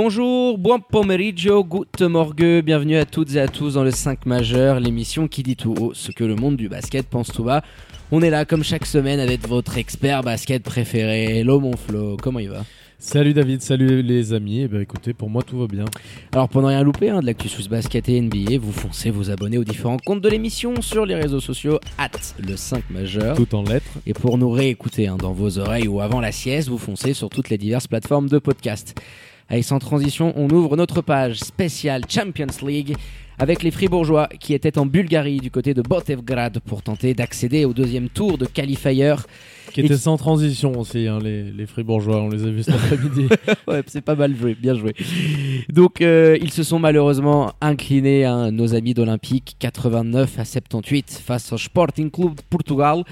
Bonjour, buon pomeriggio, good morgue, bienvenue à toutes et à tous dans le 5 majeur, l'émission qui dit tout haut ce que le monde du basket pense tout bas. On est là comme chaque semaine avec votre expert basket préféré, Hello mon Flo, comment il va? Salut David, salut les amis. Eh ben, écoutez, pour moi tout va bien. Alors pour ne rien louper hein, de l'actu sous basket et NBA, vous foncez vous abonner aux différents comptes de l'émission sur les réseaux sociaux at le 5 majeur. Tout en lettres. Et pour nous réécouter hein, dans vos oreilles ou avant la sieste, vous foncez sur toutes les diverses plateformes de podcast. Allez, sans transition, on ouvre notre page spéciale Champions League avec les Fribourgeois qui étaient en Bulgarie du côté de Botevgrad pour tenter d'accéder au deuxième tour de qualifier. Qui était sans transition aussi, hein, les, les Fribourgeois, on les a vus cet après-midi. ouais, c'est pas mal joué, bien joué. Donc, euh, ils se sont malheureusement inclinés, hein, nos amis d'Olympique, 89 à 78 face au Sporting Club de Portugal.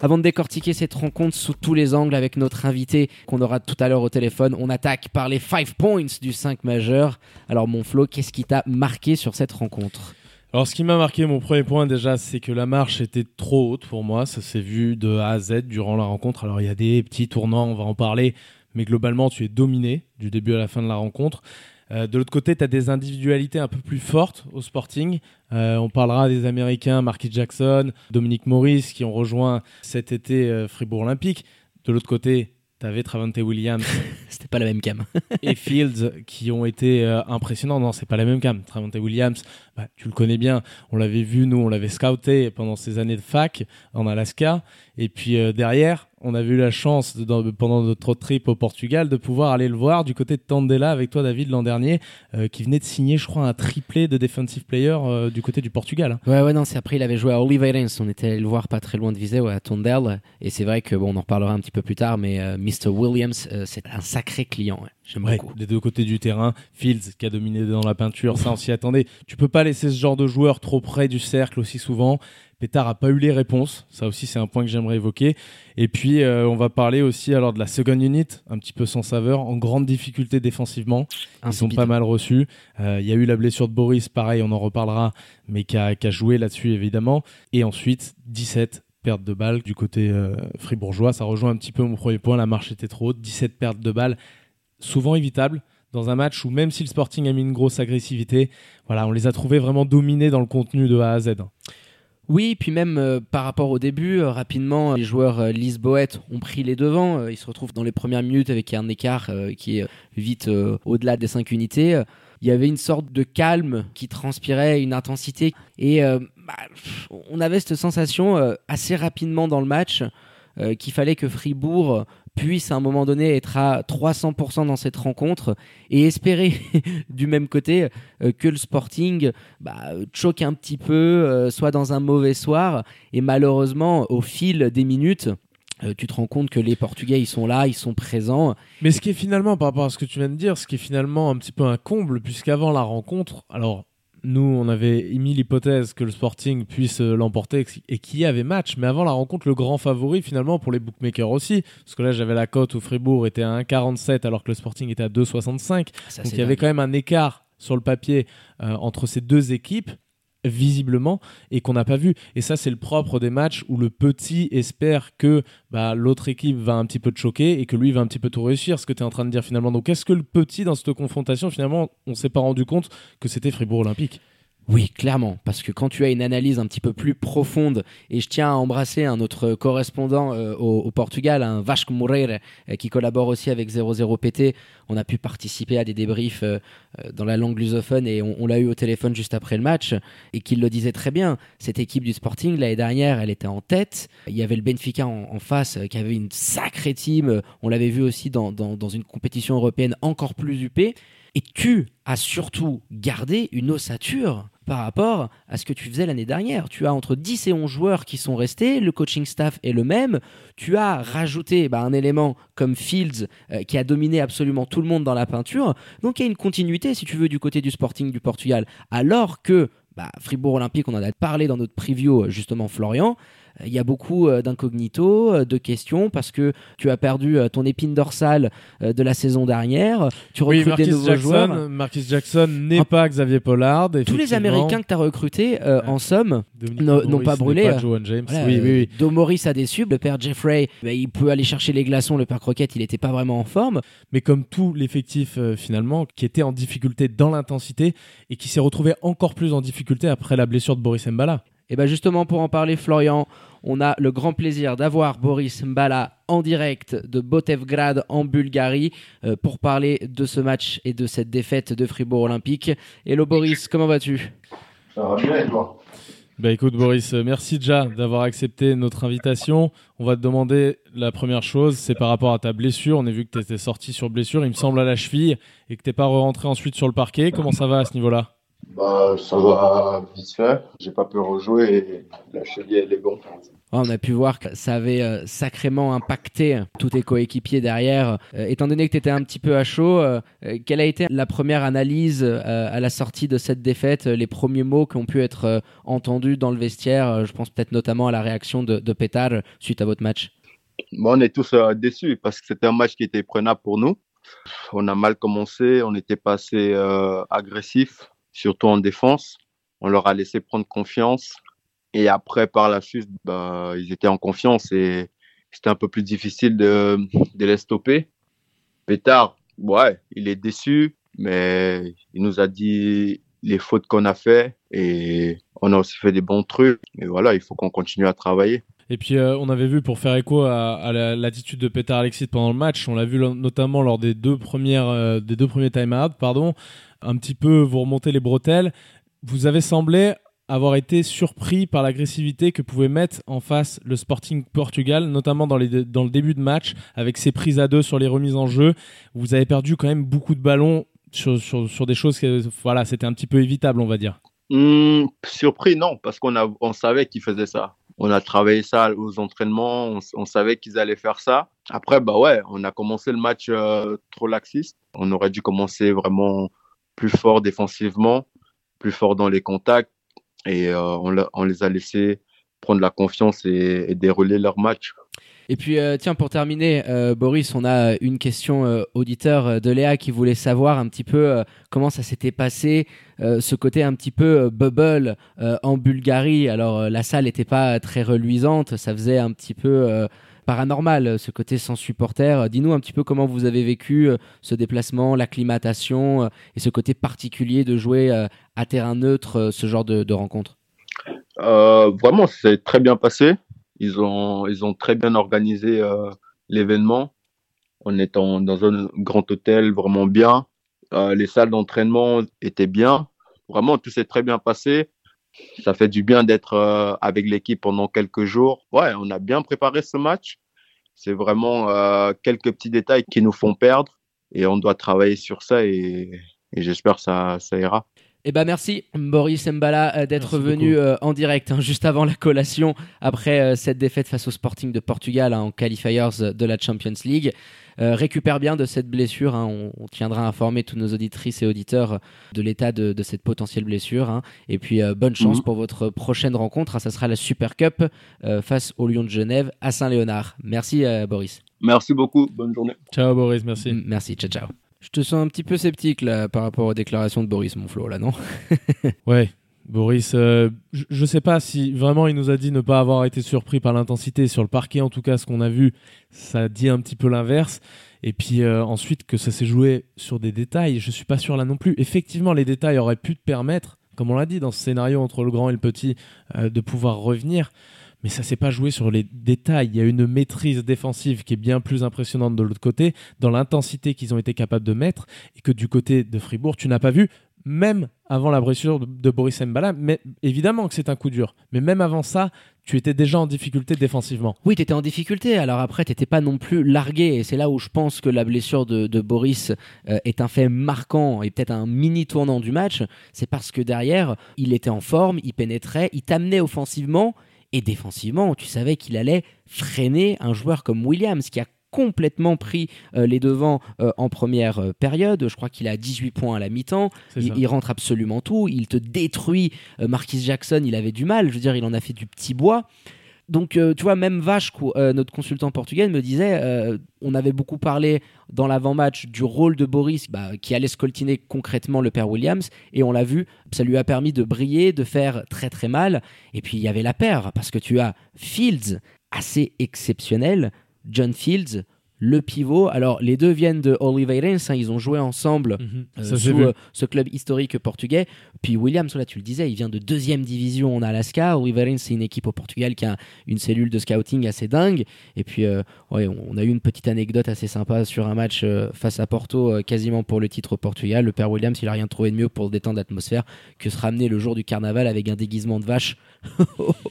Avant de décortiquer cette rencontre sous tous les angles avec notre invité qu'on aura tout à l'heure au téléphone, on attaque par les 5 points du 5 majeur. Alors mon Flo, qu'est-ce qui t'a marqué sur cette rencontre? Alors ce qui m'a marqué, mon premier point déjà, c'est que la marche était trop haute pour moi. Ça s'est vu de A à Z durant la rencontre. Alors il y a des petits tournants, on va en parler, mais globalement tu es dominé du début à la fin de la rencontre. Euh, de l'autre côté, tu as des individualités un peu plus fortes au Sporting. Euh, on parlera des Américains, Marquis Jackson, Dominique Morris, qui ont rejoint cet été euh, Fribourg Olympique. De l'autre côté, tu avais Travante Williams. C'était pas la même cam. et Fields qui ont été impressionnants. Non, c'est pas la même cam. Travante Williams, bah, tu le connais bien. On l'avait vu, nous, on l'avait scouté pendant ces années de fac en Alaska. Et puis derrière, on a eu la chance pendant notre trip au Portugal de pouvoir aller le voir du côté de Tandela avec toi David l'an dernier euh, qui venait de signer je crois un triplé de defensive player euh, du côté du Portugal. Ouais ouais non c'est après il avait joué à Oliveirense on était allé le voir pas très loin de Viseu à Tondela. Et c'est vrai que bon on en reparlera un petit peu plus tard mais euh, Mr Williams c'est un sacré client J'aime beaucoup. Des deux côtés du terrain, Fields qui a dominé dans la peinture, ça on s'y attendait. Tu peux pas laisser ce genre de joueur trop près du cercle aussi souvent. Pétard a pas eu les réponses, ça aussi c'est un point que j'aimerais évoquer. Et puis euh, on va parler aussi alors de la second unit, un petit peu sans saveur, en grande difficulté défensivement. Ils sont pas mal reçus. Euh, il y a eu la blessure de Boris, pareil, on en reparlera, mais qui a, joué là-dessus évidemment. Et ensuite 17 pertes de balles du côté euh, fribourgeois. Ça rejoint un petit peu mon premier point, la marche était trop haute, 17 pertes de balles souvent évitables dans un match où même si le Sporting a mis une grosse agressivité, voilà, on les a trouvés vraiment dominés dans le contenu de A à Z. Oui, puis même euh, par rapport au début, euh, rapidement, les joueurs euh, ont pris les devants. ils se retrouvent dans les premières minutes avec un écart qui est vite au-delà des 5 unités. Il y avait une sorte de calme qui transpirait, une intensité. Et bah, on avait cette sensation assez rapidement dans le match qu'il fallait que Fribourg puisse à un moment donné être à 300% dans cette rencontre et espérer du même côté euh, que le Sporting bah, choque un petit peu, euh, soit dans un mauvais soir. Et malheureusement, au fil des minutes, euh, tu te rends compte que les Portugais, ils sont là, ils sont présents. Mais ce qui est finalement, par rapport à ce que tu viens de dire, ce qui est finalement un petit peu un comble, puisqu'avant la rencontre, alors nous, on avait émis l'hypothèse que le Sporting puisse euh, l'emporter et qu'il y avait match. Mais avant la rencontre, le grand favori finalement pour les bookmakers aussi. Parce que là, j'avais la cote où Fribourg était à 1,47 alors que le Sporting était à 2,65. Donc il y avait quand même un écart sur le papier euh, entre ces deux équipes visiblement et qu'on n'a pas vu. Et ça, c'est le propre des matchs où le petit espère que bah, l'autre équipe va un petit peu te choquer et que lui va un petit peu tout réussir, ce que tu es en train de dire finalement. Donc, est-ce que le petit, dans cette confrontation, finalement, on s'est pas rendu compte que c'était Fribourg Olympique? Oui, clairement, parce que quand tu as une analyse un petit peu plus profonde, et je tiens à embrasser un autre correspondant euh, au, Portugal, un Vasco Moreira, euh, qui collabore aussi avec 00PT, on a pu participer à des débriefs euh, dans la langue lusophone et on, l'a eu au téléphone juste après le match, et qu'il le disait très bien, cette équipe du Sporting, l'année dernière, elle était en tête, il y avait le Benfica en, face, qui avait une sacrée team, on l'avait vu aussi dans, dans une compétition européenne encore plus huppée, et tu as surtout gardé une ossature par rapport à ce que tu faisais l'année dernière. Tu as entre 10 et 11 joueurs qui sont restés, le coaching staff est le même. Tu as rajouté bah, un élément comme Fields euh, qui a dominé absolument tout le monde dans la peinture. Donc il y a une continuité, si tu veux, du côté du Sporting du Portugal. Alors que bah, Fribourg Olympique, on en a parlé dans notre preview, justement, Florian il y a beaucoup euh, d'incognito, euh, de questions, parce que tu as perdu euh, ton épine dorsale de la saison dernière. Tu recrutes des nouveaux Jackson, joueurs. Marcus Jackson n'est pas Xavier Pollard. Tous les Américains que tu as recrutés, en somme, n'ont pas brûlé. Pas Joan James. Voilà, oui, oui, oui. Domoris a déçu. Le père Jeffrey, bah, il peut aller chercher les glaçons. Le père Croquette, il n'était pas vraiment en forme. Mais comme tout l'effectif, finalement, qui était en difficulté dans l'intensité et qui s'est retrouvé encore plus en difficulté après la blessure de Boris Mbala. Et bien justement pour en parler, Florian, on a le grand plaisir d'avoir Boris Mbala en direct de Botevgrad en Bulgarie euh, pour parler de ce match et de cette défaite de Fribourg Olympique. Hello Boris, comment vas-tu? Ça va bien et toi? Bah écoute Boris, euh, merci déjà d'avoir accepté notre invitation. On va te demander la première chose, c'est par rapport à ta blessure. On a vu que tu étais sorti sur blessure, il me semble à la cheville, et que t'es pas rentré ensuite sur le parquet. Comment ça va à ce niveau-là? Bah, ça va vite fait. J'ai pas pu rejouer et la cheville elle est bonne. On a pu voir que ça avait euh, sacrément impacté tous tes coéquipiers derrière. Euh, étant donné que tu étais un petit peu à chaud, euh, quelle a été la première analyse à la sortie de cette défaite, les premiers mots qui ont pu être entendus dans le vestiaire Je pense peut-être notamment à la réaction de, de Pétard suite à votre match? Bon, on est tous déçus parce que c'était un match qui était prenable pour nous. On a mal commencé, on n'était pas assez agressif surtout en défense. On leur a laissé prendre confiance. Et après, par la suite, bah, ils étaient en confiance et c'était un peu plus difficile de, les stopper. Pétard, ouais, il est déçu, mais il nous a dit les fautes qu'on a fait et on a aussi fait des bons trucs. Et voilà, il faut qu'on continue à travailler. Et puis euh, on avait vu pour faire écho à, l'attitude de Petar Alexis pendant le match, on l'a vu notamment lors des deux premières euh, des deux premiers time-out, pardon, un petit peu vous remonter les bretelles. Vous avez semblé avoir été surpris par l'agressivité que pouvait mettre en face le Sporting Portugal, notamment dans, le début de match, avec ses prises à deux sur les remises en jeu. Vous avez perdu quand même beaucoup de ballons sur, des choses que voilà, c'était un petit peu évitable, on va dire. Hmm, surpris, non, parce qu'on on savait qu'ils faisaient ça. On a travaillé ça aux entraînements, on, savait qu'ils allaient faire ça. Après, bah ouais, on a commencé le match euh, trop laxiste. On aurait dû commencer vraiment plus fort défensivement, plus fort dans les contacts. Et euh, on, les a laissés prendre la confiance et, dérouler leur match. Et puis, euh, tiens, pour terminer, euh, Boris, on a une question auditeur de Léa qui voulait savoir un petit peu comment ça s'était passé, ce côté un petit peu bubble en Bulgarie. Alors, la salle n'était pas très reluisante, ça faisait un petit peu paranormal, ce côté sans supporter. Dis-nous un petit peu comment vous avez vécu euh, ce déplacement, l'acclimatation euh, et ce côté particulier de jouer euh, à terrain neutre ce genre de, rencontre. Vraiment, c'est très bien passé. Ils ont, ils ont très bien organisé l'événement. On est dans un grand hôtel, vraiment bien. les salles d'entraînement étaient bien. Vraiment, tout s'est très bien passé. Ça fait du bien d'être euh, avec l'équipe pendant quelques jours. Ouais, on a bien préparé ce match. C'est vraiment euh, quelques petits détails qui nous font perdre et on doit travailler sur ça et, j'espère que ça, ça ira. Eh ben merci Boris Mbala euh, d'être venu en direct hein, juste avant la collation après cette défaite face au Sporting de Portugal hein, en qualifiers de la Champions League. Euh, récupère bien de cette blessure. Hein. On, tiendra à informer tous nos auditrices et auditeurs de l'état de, cette potentielle blessure. Hein. Et puis, euh, bonne chance mhm. pour votre prochaine rencontre. Hein. Ça sera la Super Cup euh, face au Lyon de Genève à Saint-Léonard. Merci, Boris. Merci beaucoup. Bonne journée. Ciao, Boris. Merci. merci. Ciao, ciao. Je te sens un petit peu sceptique là par rapport aux déclarations de Boris Monflo là, non? Ouais, Boris, euh, je ne sais pas si vraiment il nous a dit ne pas avoir été surpris par l'intensité. Sur le parquet, en tout cas, ce qu'on a vu, ça dit un petit peu l'inverse. Et puis euh, ensuite, que ça s'est joué sur des détails, je ne suis pas sûr là non plus. Effectivement, les détails auraient pu te permettre, comme on l'a dit dans ce scénario entre le grand et le petit, euh, de pouvoir revenir. Mais ça s'est pas joué sur les détails. Il y a une maîtrise défensive qui est bien plus impressionnante de l'autre côté, dans l'intensité qu'ils ont été capables de mettre, et que du côté de Fribourg, tu n'as pas vu même avant la blessure de, Boris Mbala. Mais évidemment que c'est un coup dur. Mais même avant ça, tu étais déjà en difficulté défensivement. Oui, tu étais en difficulté. Alors après, tu n'étais pas non plus largué. Et c'est là où je pense que la blessure de, de Boris euh, est un fait marquant et peut-être un mini tournant du match. C'est parce que derrière, il était en forme, il pénétrait, il t'amenait offensivement. Et défensivement, tu savais qu'il allait freiner un joueur comme Williams qui a complètement pris euh, les devants euh, en première euh, période. Je crois qu'il a 18 points à la mi-temps. Il, il rentre absolument tout. Il te détruit. Marquis Jackson, il avait du mal. Je veux dire, il en a fait du petit bois. Donc, euh, tu vois, même Vache, euh, notre consultant portugais, me disait euh, on avait beaucoup parlé dans l'avant-match du rôle de Boris bah, qui allait scoltiner concrètement le père Williams. Et on l'a vu, ça lui a permis de briller, de faire très très mal. Et puis, il y avait la paire, parce que tu as Fields, assez exceptionnel, John Fields, le pivot. Alors, les deux viennent de Oliveirense, hein, ils ont joué ensemble euh, Ça, j'ai sous euh, ce club historique portugais. Puis Williams, là, tu le disais, il vient de deuxième division en Alaska. Oliveirense, c'est une équipe au Portugal qui a une cellule de scouting assez dingue. Et puis, euh, ouais, on a eu une petite anecdote assez sympa sur un match euh, face à Porto, euh, quasiment pour le titre au Portugal. Le père Williams, il a rien trouvé de mieux pour détendre l'atmosphère que se ramener le jour du carnaval avec un déguisement de vache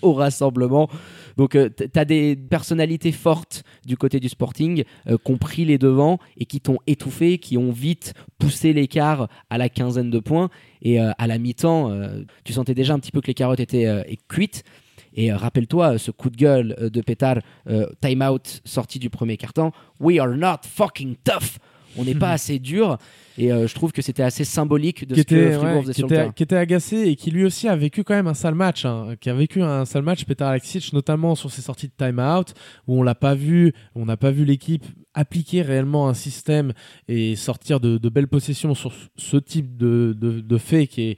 au rassemblement. Donc, euh, t- t'as des personnalités fortes du côté du Sporting euh, qui ont pris les devants et qui t'ont étouffé, qui ont vite poussé l'écart à la quinzaine de points. Et euh, à la mi-temps, euh, tu sentais déjà un petit peu que les carottes étaient cuites. Et rappelle-toi, ce coup de gueule de pétard, time out sorti du premier carton. We are not fucking tough. On n'est pas assez dur. Et euh, je trouve que c'était assez symbolique de qui ce que était, Fribourg ouais, faisait qui, sur le terrain. qui était agacé et qui lui aussi a vécu quand même un sale match, hein, qui a vécu un sale match, Petar Alexic, notamment sur ses sorties de time-out, où on l'a pas vu, on n'a pas vu l'équipe appliquer réellement un système et sortir de, de belles possessions sur ce type de, de, de fait qui est,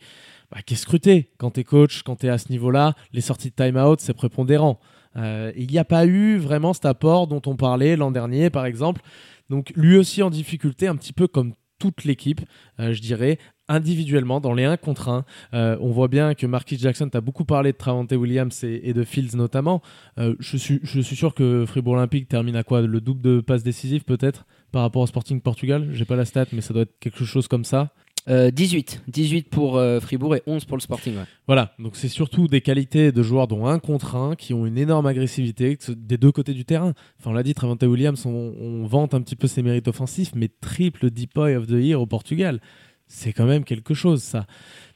bah, qui est scruté. Quand tu es coach, quand tu es à ce niveau-là, les sorties de time-out, c'est prépondérant. Euh, il n'y a pas eu vraiment cet apport dont on parlait l'an dernier, par exemple. Donc lui aussi en difficulté, un petit peu comme toute l'équipe, euh, je dirais, individuellement, dans les 1 contre 1. Euh, on voit bien que Marquis Jackson, tu beaucoup parlé de Travante Williams et, de Fields notamment. Euh, je, suis, je suis sûr que Fribourg Olympique termine à quoi? Le double de passes décisives peut-être par rapport au Sporting Portugal? J'ai pas la stat, mais ça doit être quelque chose comme ça. Euh, 18. 18 pour euh, Fribourg et 11 pour le Sporting. Voilà, donc c'est surtout des qualités de joueurs dont un contre un qui ont une énorme agressivité des deux côtés du terrain. Enfin, on l'a dit, Travante Williams, on, on vante un petit peu ses mérites offensifs, mais triple Deepoy of the Year au Portugal. C'est quand même quelque chose, ça.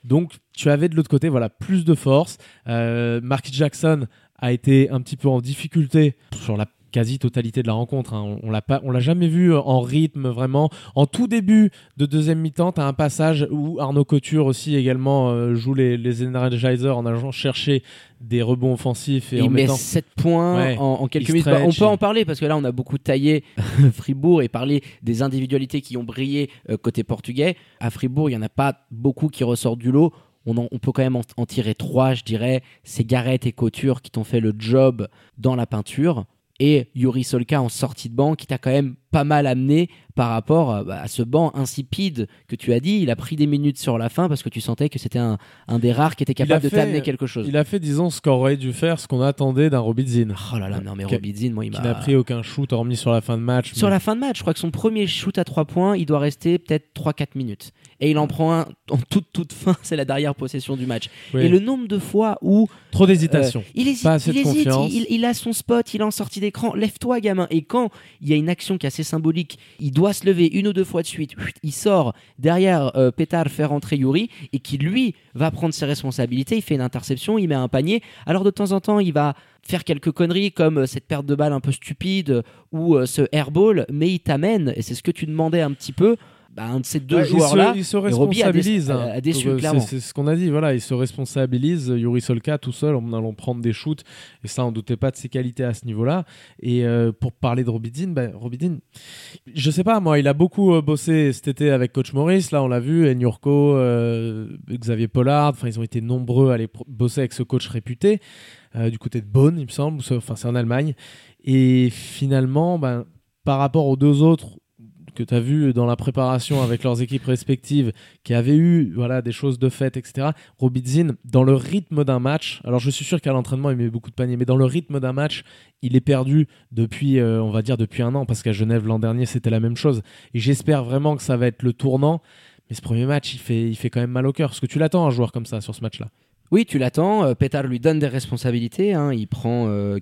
Donc, tu avais de l'autre côté, voilà, plus de force. Euh, Marquis Jackson a été un petit peu en difficulté sur la quasi-totalité de la rencontre. hein. On, on l'a pas, on l'a jamais vu en rythme vraiment. En tout début de deuxième mi-temps, tu as un passage où Arnaud Couture aussi également euh, joue les, les Energizers en allant chercher des rebonds offensifs et, en il met mettant 7 points Ouais. en, en quelques minutes. Bah, on peut en parler parce que là, on a beaucoup taillé Fribourg et parlé des individualités qui ont brillé euh, côté portugais. À Fribourg, il n'y en a pas beaucoup qui ressortent du lot. On, en- on peut quand même en, en tirer trois, je dirais. C'est Garrett et Couture qui t'ont fait le job dans la peinture. Et Yuri Solka en sortie de banc qui t'a quand même pas mal amené par rapport euh, bah, à ce banc insipide que tu as dit. Il a pris des minutes sur la fin parce que tu sentais que c'était un, un des rares qui était capable de fait- t'amener quelque chose. Il a fait, disons, ce qu'aurait dû faire, ce qu'on attendait d'un Robidzin. Oh là là, non mais Qui- Robidzin, moi il Qui m'a... n'a pris aucun shoot hormis sur la fin de match. Sur mais- la fin de match, je crois que son premier shoot à 3 points, il doit rester peut-être 3-4 minutes. Et il en prend un en toute toute fin, c'est la dernière possession du match. Oui. Et le nombre de fois où Trop d'hésitation. euh, il hésite, Pas assez il, de hésite confiance. il, il a son spot, il est en sortie d'écran, lève-toi gamin. Et quand il y a une action qui est assez symbolique, il doit se lever une ou deux fois de suite, il sort derrière euh, Pétard fait rentrer Yuri et qui lui va prendre ses responsabilités, il fait une interception, il met un panier. Alors de temps en temps, il va faire quelques conneries comme euh, cette perte de balle un peu stupide euh, ou ce airball, mais il t'amène, et c'est ce que tu demandais un petit peu, bah, un de ces deux Ouais, il se- joueurs-là. il se, a responsabilise. hein. a déçu, Donc, euh, clairement. C'est ce qu'on a dit. Voilà, il se responsabilise. Yuri Solka tout seul en allant prendre des shoots. Et ça, on doutait pas de ses qualités à ce niveau-là. Et euh, pour parler de Robidzin, ben, Robidzin, je sais pas, moi, il a beaucoup euh, bossé cet été avec Coach Maurice. Là, on l'a vu. Enyurko, euh, Xavier Pollard. Enfin, ils ont été nombreux à aller bosser avec ce coach réputé. du côté de Bonn, il me semble. Enfin, c'est en Allemagne. Et finalement, ben, par rapport aux deux autres que tu as vu dans la préparation avec leurs équipes respectives, qui avaient eu voilà, des choses de fait, etc. Robidzin, dans le rythme d'un match, alors je suis sûr qu'à l'entraînement il met beaucoup de paniers, mais dans le rythme d'un match, il est perdu depuis, euh, on va dire, depuis un an, parce qu'à Genève l'an dernier c'était la même chose. Et j'espère vraiment que ça va être le tournant, Mais ce premier match, il fait, il quand même mal au cœur. ce que tu l'attends, un joueur comme ça, sur ce match-là Oui, tu l'attends. Euh, Pétard lui donne des responsabilités. hein. Il prend euh,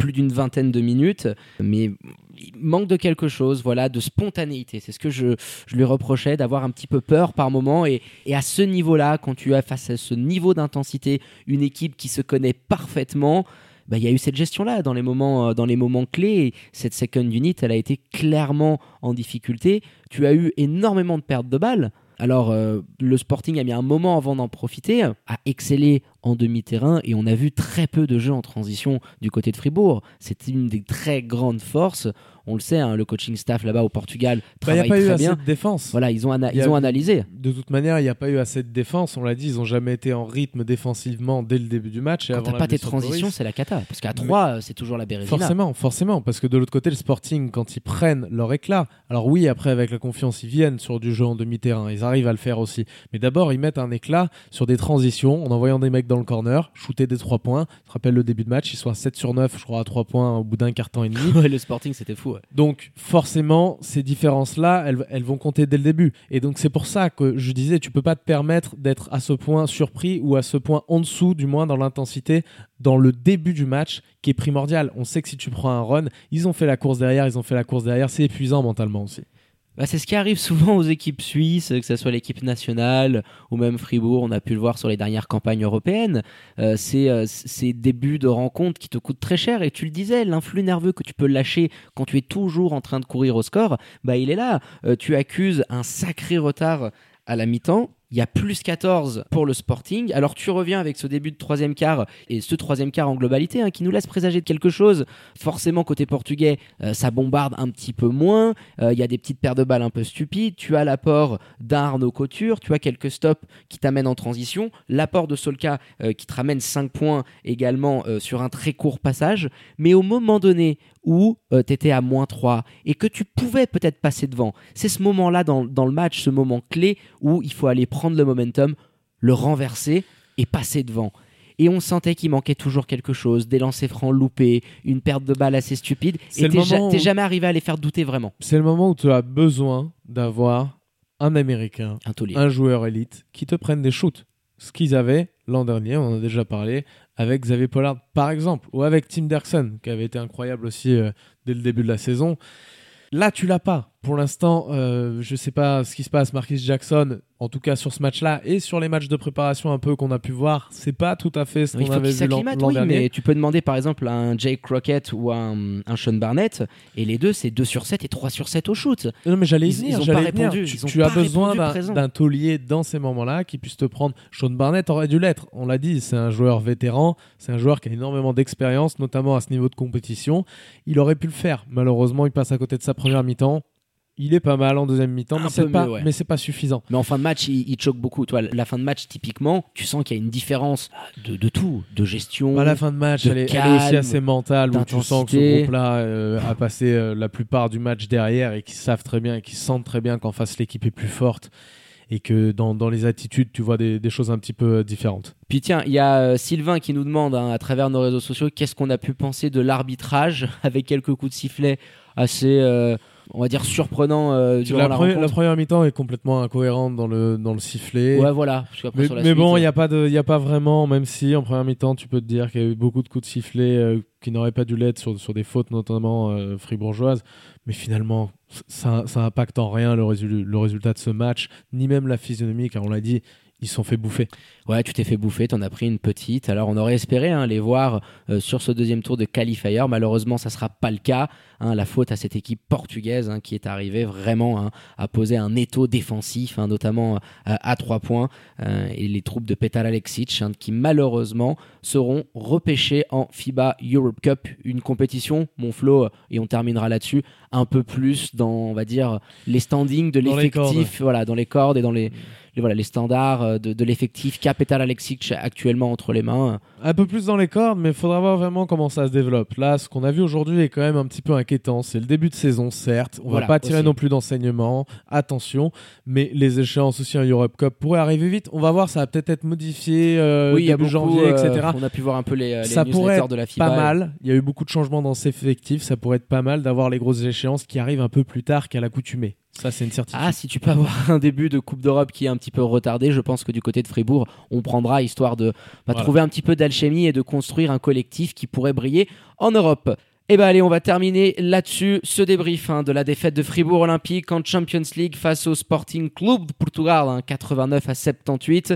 plus d'une vingtaine de minutes, mais il manque de quelque chose, voilà, de spontanéité. C'est ce que je, lui reprochais, d'avoir un petit peu peur par moment. Et, à ce niveau-là, quand tu as face à ce niveau d'intensité une équipe qui se connaît parfaitement, bah, il y a eu cette gestion-là dans les moments, euh, dans les moments clés. Et cette second unit, elle a été clairement en difficulté. Tu as eu énormément de pertes de balles. Alors, euh, le Sporting a mis un moment avant d'en profiter, a excellé en demi-terrain et on a vu très peu de jeux en transition du côté de Fribourg. C'était une des très grandes forces. On le sait, hein, le coaching staff là-bas au Portugal Bah, Il n'y travaille a pas eu très assez bien. de défense. Voilà, ils ont, ana- y ils ont analysé. De toute manière, il n'y a pas eu assez de défense. On l'a dit, ils n'ont jamais été en rythme défensivement dès le début du match. Et Quand t'as pas tes transitions, c'est la cata. Parce qu'à Mais- 3, c'est toujours la bérésina. Forcément, forcément, parce que de l'autre côté, le Sporting, quand ils prennent leur éclat, alors oui, après avec la confiance, ils viennent sur du jeu en demi-terrain, ils arrivent à le faire aussi. Mais d'abord, ils mettent un éclat sur des transitions, en envoyant des mecs dans le corner, shooter des 3 points. Je te rappelle le début de match, ils sont à 7 sur 9, je crois, à 3 points au bout d'un quart temps et demi. Ouais, le Sporting, c'était fou. ouais. Donc forcément, ces différences-là, elles, elles vont compter dès le début. Et donc c'est pour ça que je disais, tu peux pas te permettre d'être à ce point surpris ou à ce point en dessous, du moins dans l'intensité, dans le début du match, qui est primordial. On sait que si tu prends un run, ils ont fait la course derrière, ils ont fait la course derrière, c'est épuisant mentalement aussi. Bah, c'est ce qui arrive souvent aux équipes suisses, que ce soit l'équipe nationale ou même Fribourg, on a pu le voir sur les dernières campagnes européennes. Euh, c'est euh, ces débuts de rencontre qui te coûtent très cher. Et tu le disais, l'influx nerveux que tu peux lâcher quand tu es toujours en train de courir au score, bah, il est là. Euh, tu accuses un sacré retard à la mi-temps. Il y a plus 14 pour le Sporting. Alors tu reviens avec ce début de troisième quart et ce troisième quart en globalité hein, qui nous laisse présager de quelque chose. Forcément côté portugais, euh, ça bombarde un petit peu moins. Euh, Il y a des petites paires de balles un peu stupides. Tu as l'apport d'Arnaud Couture. Tu as quelques stops qui t'amènent en transition. L'apport de Solka euh, qui te ramène 5 points également sur un très court passage. Mais au moment donné où tu étais à moins 3 et que tu pouvais peut-être passer devant, c'est ce moment-là dans, dans le match, ce moment clé où il faut aller prendre le momentum, le renverser et passer devant. Et on sentait qu'il manquait toujours quelque chose, des lancers francs loupés, une perte de balle assez stupide. C'est Et t'es ja- où- jamais arrivé à les faire douter vraiment. C'est le moment où tu as besoin d'avoir un Américain, Un un joueur élite qui te prenne des shoots. Ce qu'ils avaient l'an dernier, on en a déjà parlé, avec Xavier Pollard par exemple, ou avec Tim Derksen, qui avait été incroyable aussi euh, dès le début de la saison. Là, tu l'as pas. Pour l'instant, euh, je sais pas ce qui se passe. Marquis Jackson, en tout cas sur ce match-là et sur les matchs de préparation un peu qu'on a pu voir, c'est pas tout à fait ce qu'on avait vu l'an oui, dernier. mais tu peux demander par exemple à un Jake Crockett ou à un, un Sean Barnett, et les deux c'est 2 sur 7 et 3 sur 7 au shoot. Non, mais j'allais y Ils- venir. ils ont pas répondu, Tu, ils tu as besoin d'un taulier dans ces moments-là qui puisse te prendre. Sean Barnett aurait dû l'être. On l'a dit, c'est un joueur vétéran. C'est un joueur qui a énormément d'expérience, notamment à ce niveau de compétition. Il aurait pu le faire. Malheureusement, il passe à côté de sa première mi-temps. Il est pas mal en deuxième mi-temps, mais c'est pas, mieux, ouais. mais c'est pas suffisant. Mais en fin de match, il, il choque beaucoup. Toi, la fin de match, typiquement, tu sens qu'il y a une différence de, de tout, de gestion. À la fin de match, de elle est, elle est aussi calme, assez mentale, où tu sens que ce groupe-là euh, a passé euh, la plupart du match derrière et qui savent très bien et qui sentent très bien qu'en face l'équipe est plus forte et que dans, dans les attitudes, tu vois des, des choses un petit peu euh, différentes. Puis tiens, il y a Sylvain qui nous demande hein, à travers nos réseaux sociaux qu'est-ce qu'on a pu penser de l'arbitrage avec quelques coups de sifflet assez, euh, on va dire, surprenants euh, durant La, la, pre- la première mi-temps est complètement incohérente dans le, dans le sifflet. Ouais, voilà. Mais sur la mais suite, bon, il n'y a, pas de- y a pas vraiment, même si en première mi-temps, tu peux te dire qu'il y a eu beaucoup de coups de sifflet euh, qui n'auraient pas dû l'être sur, sur des fautes, notamment euh, fribourgeoises. Mais finalement, ça, ça impacte en rien le résultat de ce match, ni même la physionomie, car on l'a dit, ils se sont fait bouffer. Ouais, tu t'es fait bouffer, t'en as pris une petite. Alors on aurait espéré hein, les voir euh, sur ce deuxième tour de qualifier. Malheureusement, ça sera pas le cas. hein. la faute à cette équipe portugaise hein, qui est arrivée vraiment à poser un étau défensif, notamment euh, à trois points. Euh, et les troupes de Petar Alexic qui malheureusement seront repêchés en FIBA Europe Cup, une compétition, mon Flo, et on terminera là-dessus, un peu plus dans, on va dire, les standings de l'effectif, voilà, dans les cordes et dans les, les, voilà, les standards euh, de, de l'effectif qu'a Petar Alexic actuellement entre les mains. Un peu plus dans les cordes, mais il faudra voir vraiment comment ça se développe. Là, ce qu'on a vu aujourd'hui est quand même un petit peu inquiétant. C'est le début de saison, certes. On Voilà, va pas tirer aussi. non plus d'enseignements. Attention. Mais les échéances aussi en Europe Cup pourraient arriver vite. On va voir, ça va peut-être être modifié euh, oui, il y a début beaucoup, janvier, euh, etc. on a pu voir un peu les, euh, les ça pourrait être de la FIBA. pas mal. Il y a eu beaucoup de changements dans ces effectifs. Ça pourrait être pas mal d'avoir les grosses échéances qui arrivent un peu plus tard qu'à l'accoutumée. Ça, c'est une certitude. Ah, si tu peux avoir un début de Coupe d'Europe qui est un petit peu retardé, je pense que du côté de Fribourg, on prendra histoire de bah, Voilà. trouver un petit peu d'alchimie et de construire un collectif qui pourrait briller en Europe. Et ben allez, on va terminer là-dessus ce débrief hein, de la défaite de Fribourg Olympique en Champions League face au Sporting Club de Portugal, hein, 89 à 78.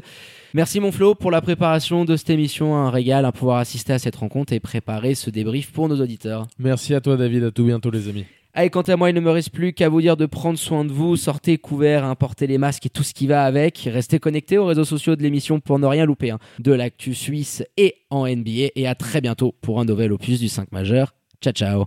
Merci mon Flo pour la préparation de cette émission, un régal, à pouvoir assister à cette rencontre et préparer ce débrief pour nos auditeurs. Merci à toi, David. À tout bientôt, les amis. Allez, quant à moi, il ne me reste plus qu'à vous dire de prendre soin de vous, sortez couverts, hein, portez les masques et tout ce qui va avec. Restez connectés aux réseaux sociaux de l'émission pour ne rien louper hein, de l'actu suisse et en NBA. Et à très bientôt pour un nouvel opus du 5 majeur. Ciao, ciao